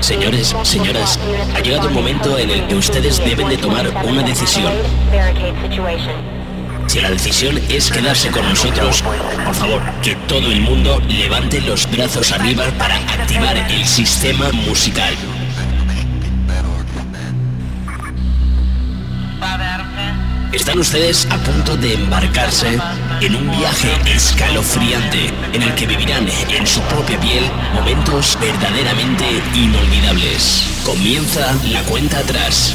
Señores, señoras, ha llegado el momento en el que ustedes deben de tomar una decisión. Si la decisión es quedarse con nosotros, por favor, que todo el mundo levante los brazos arriba para activar el sistema musical. Están ustedes a punto de embarcarse en un viaje escalofriante en el que vivirán en su propia piel momentos verdaderamente inolvidables. Comienza la cuenta atrás.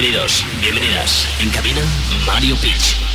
Bienvenidos, bienvenidas. En cabina, Mario Pitch.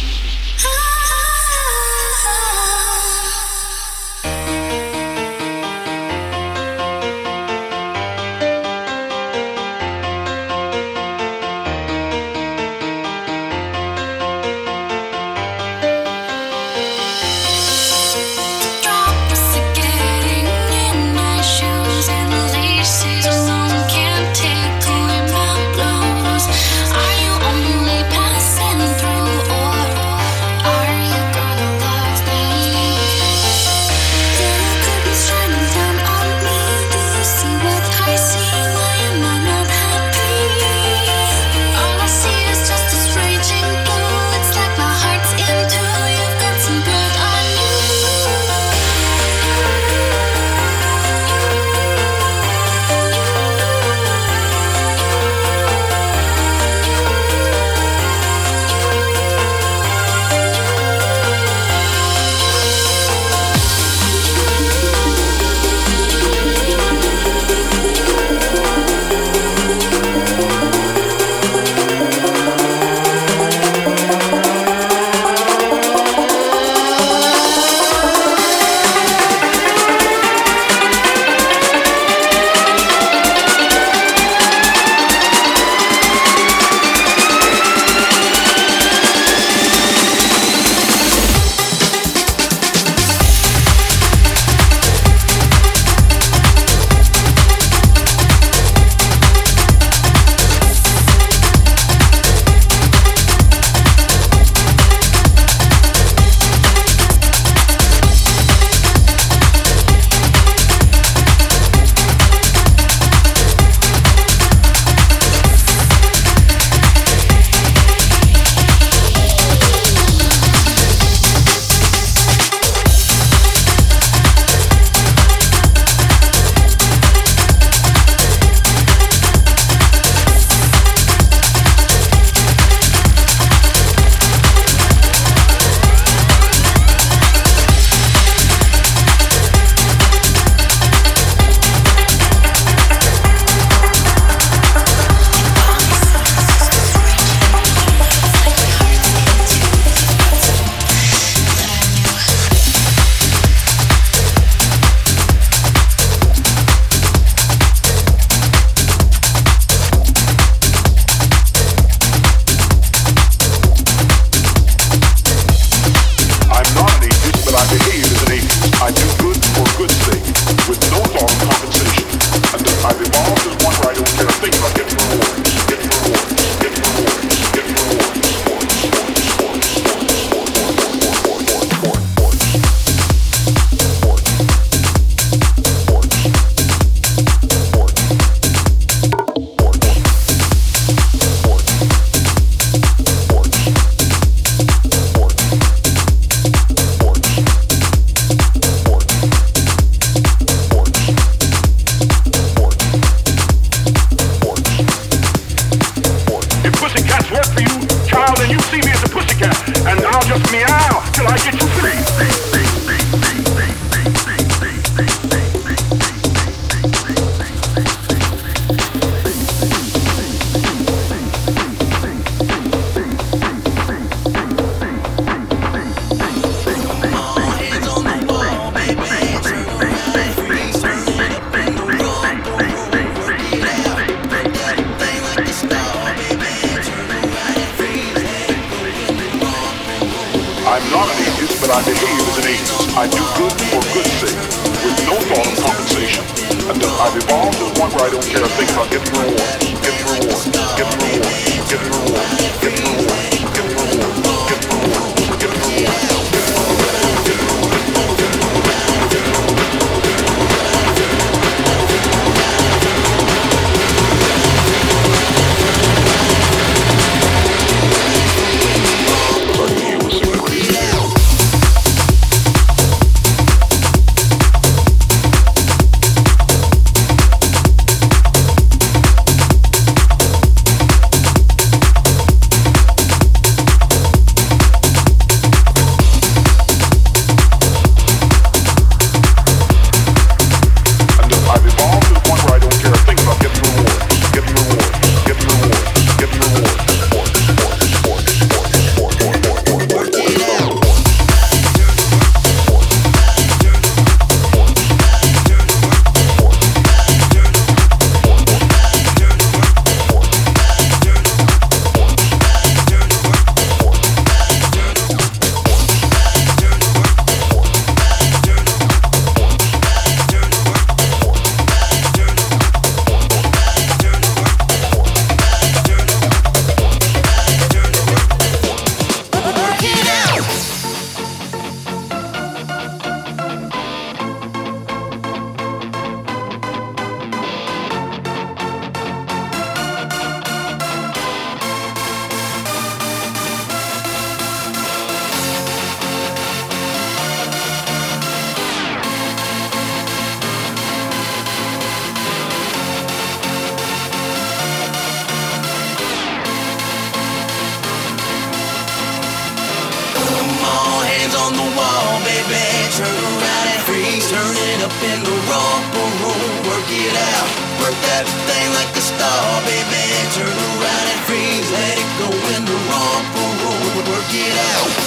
get out.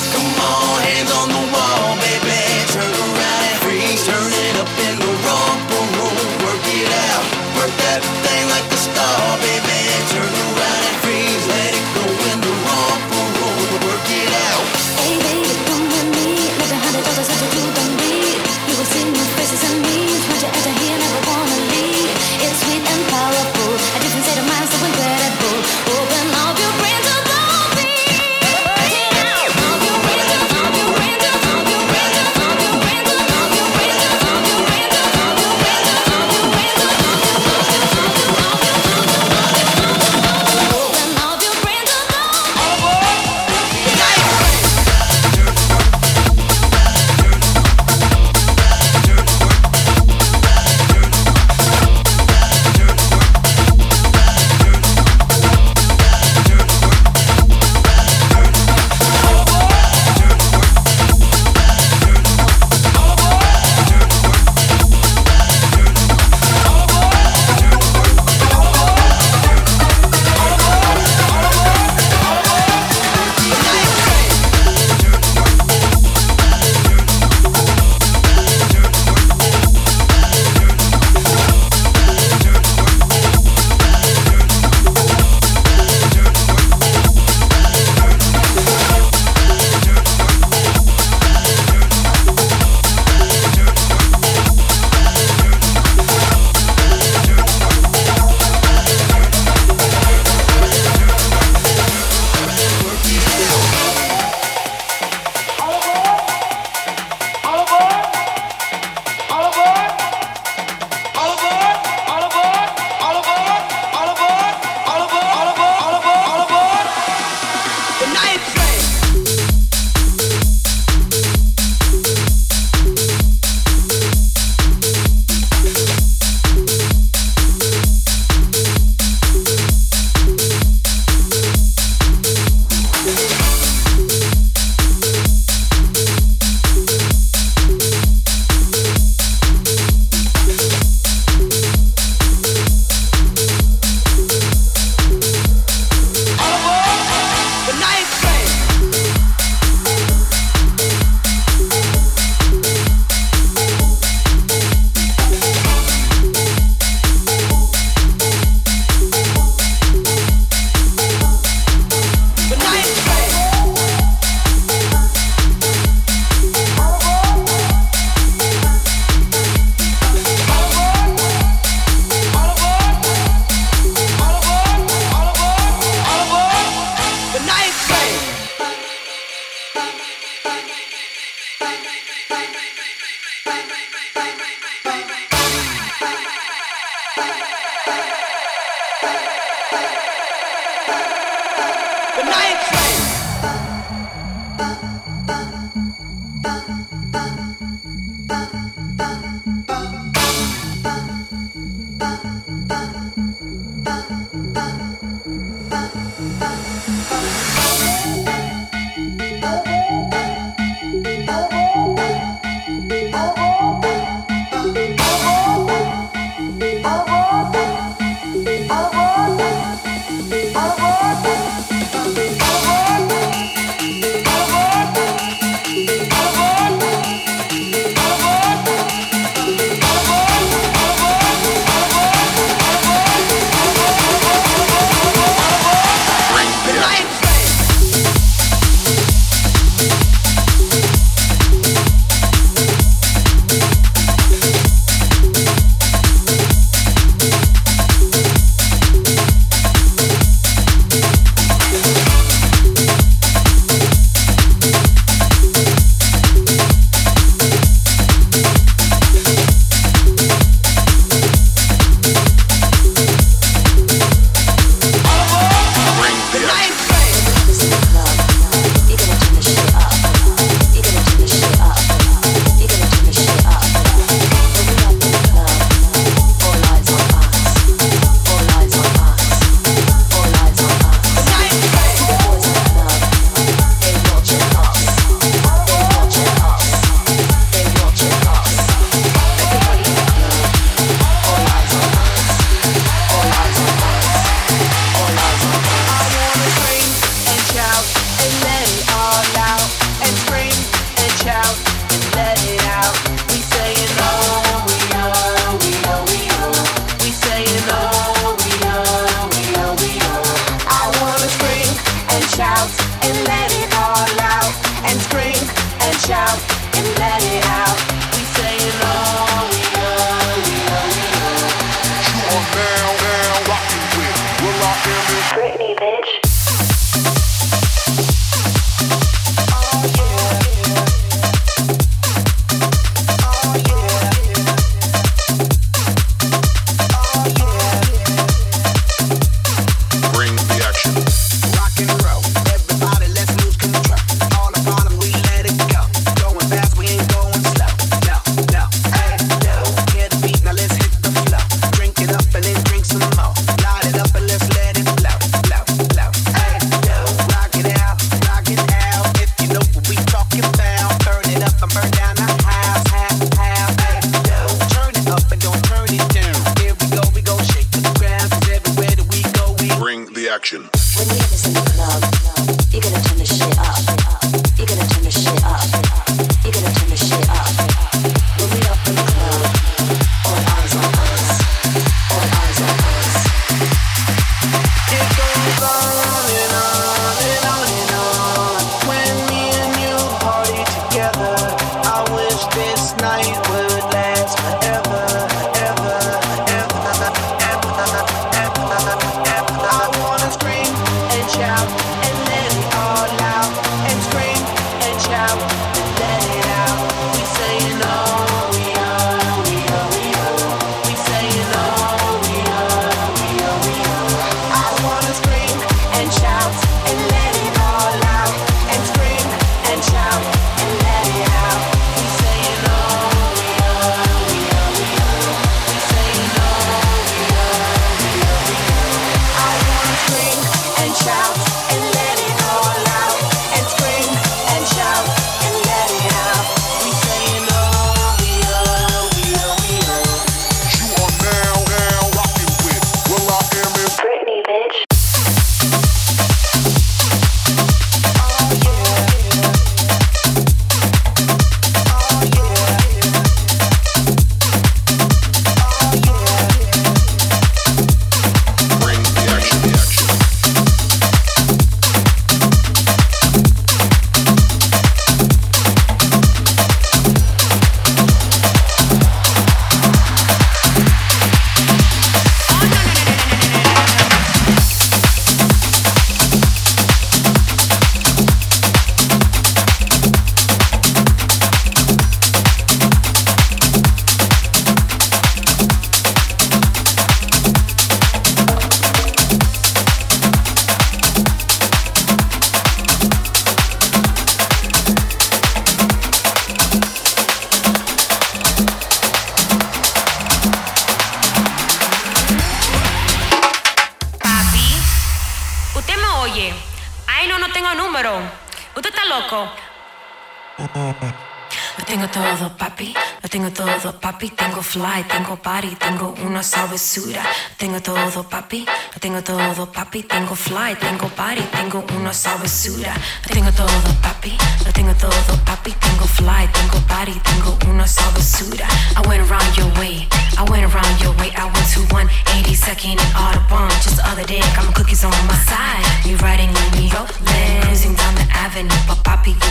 Tengo todo, papi. Tengo fly, tengo party, tengo una sabrosura. Tengo todo, papi. Lo tengo todo, papi. Tengo fly, tengo party, tengo una sabrosura. I went around your way. I went around your way. I went to 182nd and Audubon. Just the other day, got my cookies on my side. You riding with me, rolling, cruising down the avenue. But papi, you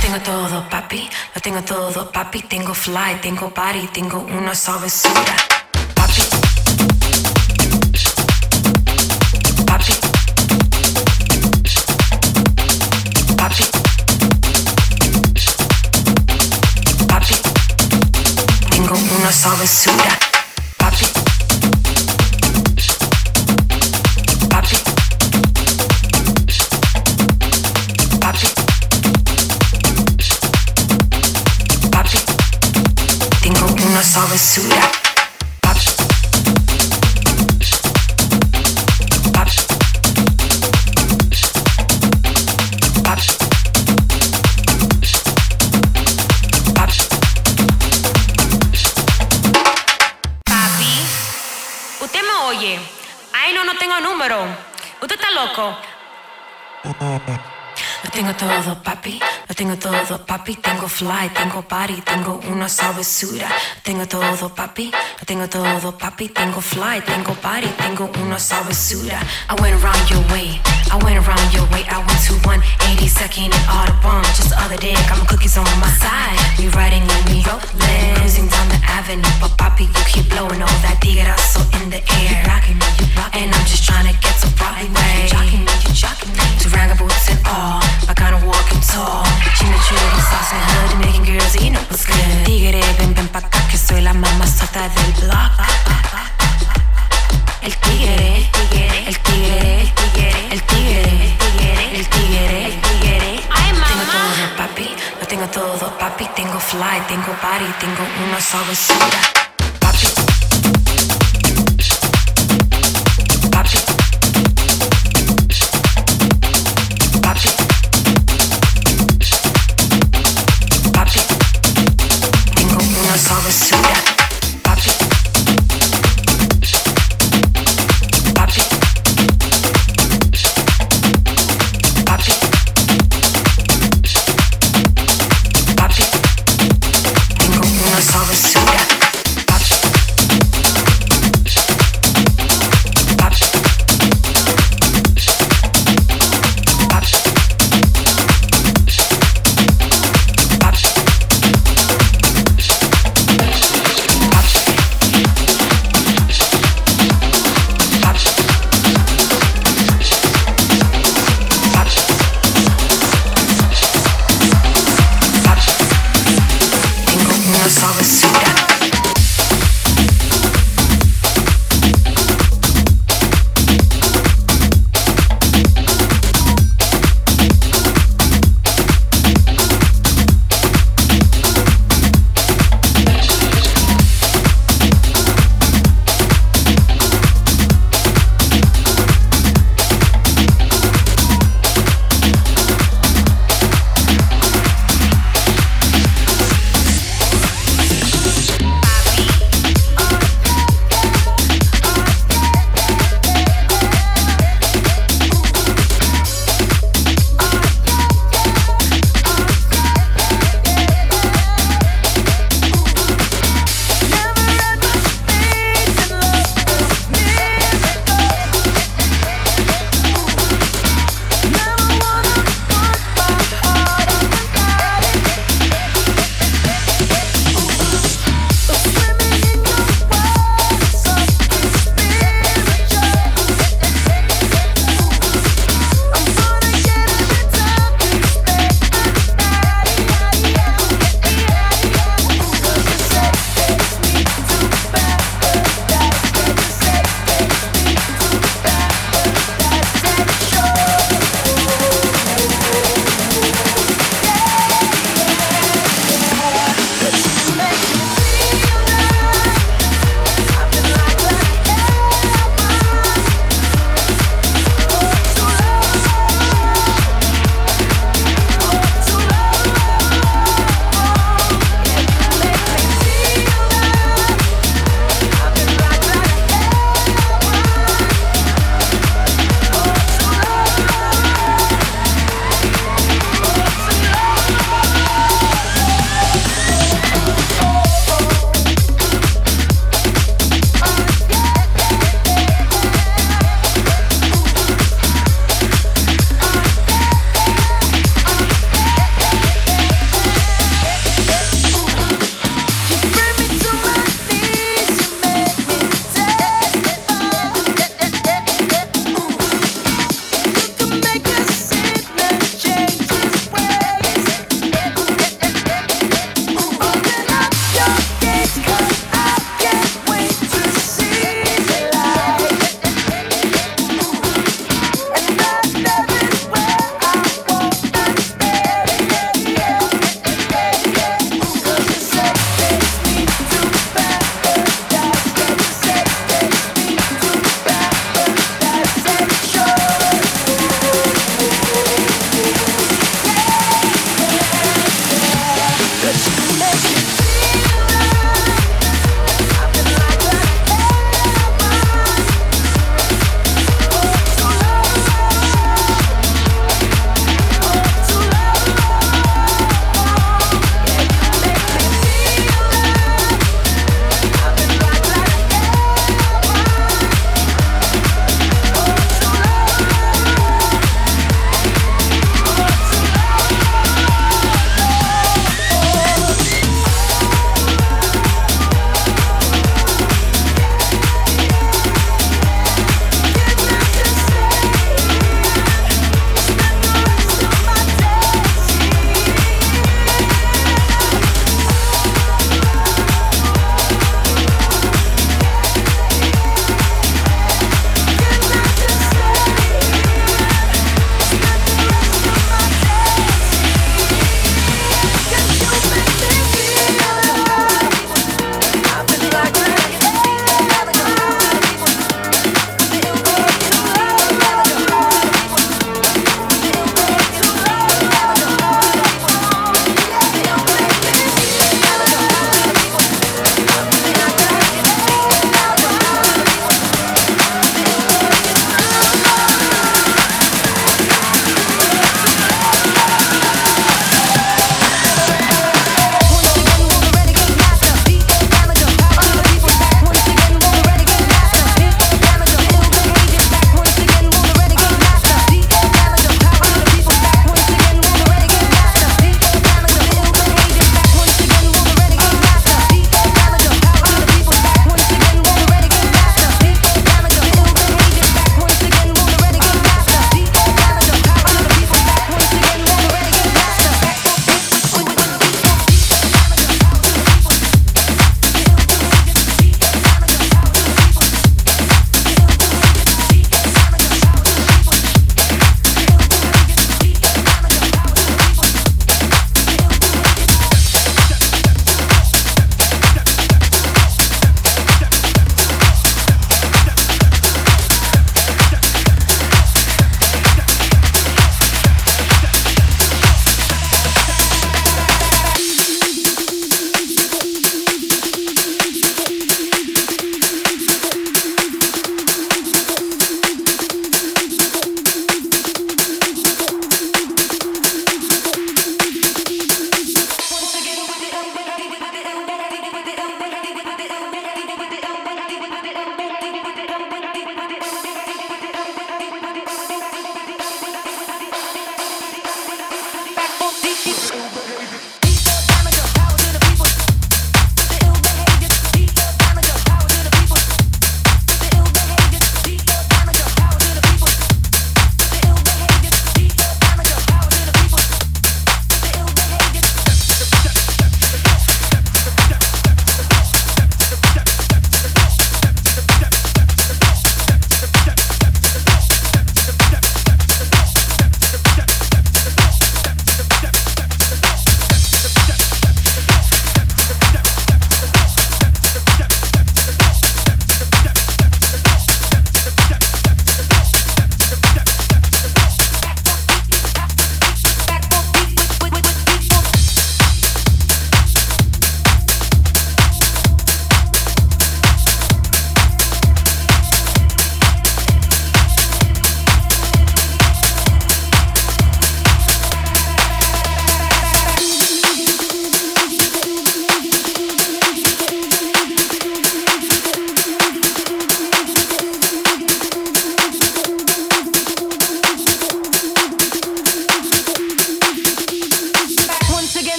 Tengo todo, papi. Lo tengo todo, papi. Tengo fly, tengo body, tengo una sabrosura. Papi. Papi. Papi. Papi. Tengo una sabrosura. Sabrosura. Oye. Ay, no, no tengo número. ¿Usted está loco? Lo tengo todo, papi. Lo tengo todo, papi. Tengo fly, tengo party, tengo una sabrosura. Tengo todo, papi. Lo tengo todo, papi. Tengo fly, tengo party, tengo una sabrosura. I went around your way. I went around your way. I went to 182nd and Audubon. Just the other day, got my cookies on my side. You riding with me, rolling, cruising down the avenue. But papi, you keep blowing all that tigarazo in the air. You blocking me, you blocking And I'm just trying to get to Broadway. You jocking me, you jocking me. Duranga boots and all, I kinda walking tall. Chimichurri sauce and hood, making girls, you know what's good. Tigre, ven, ven pa' acá que soy la mamá sota del block. Fly, tengo body, tengo una sabrosura.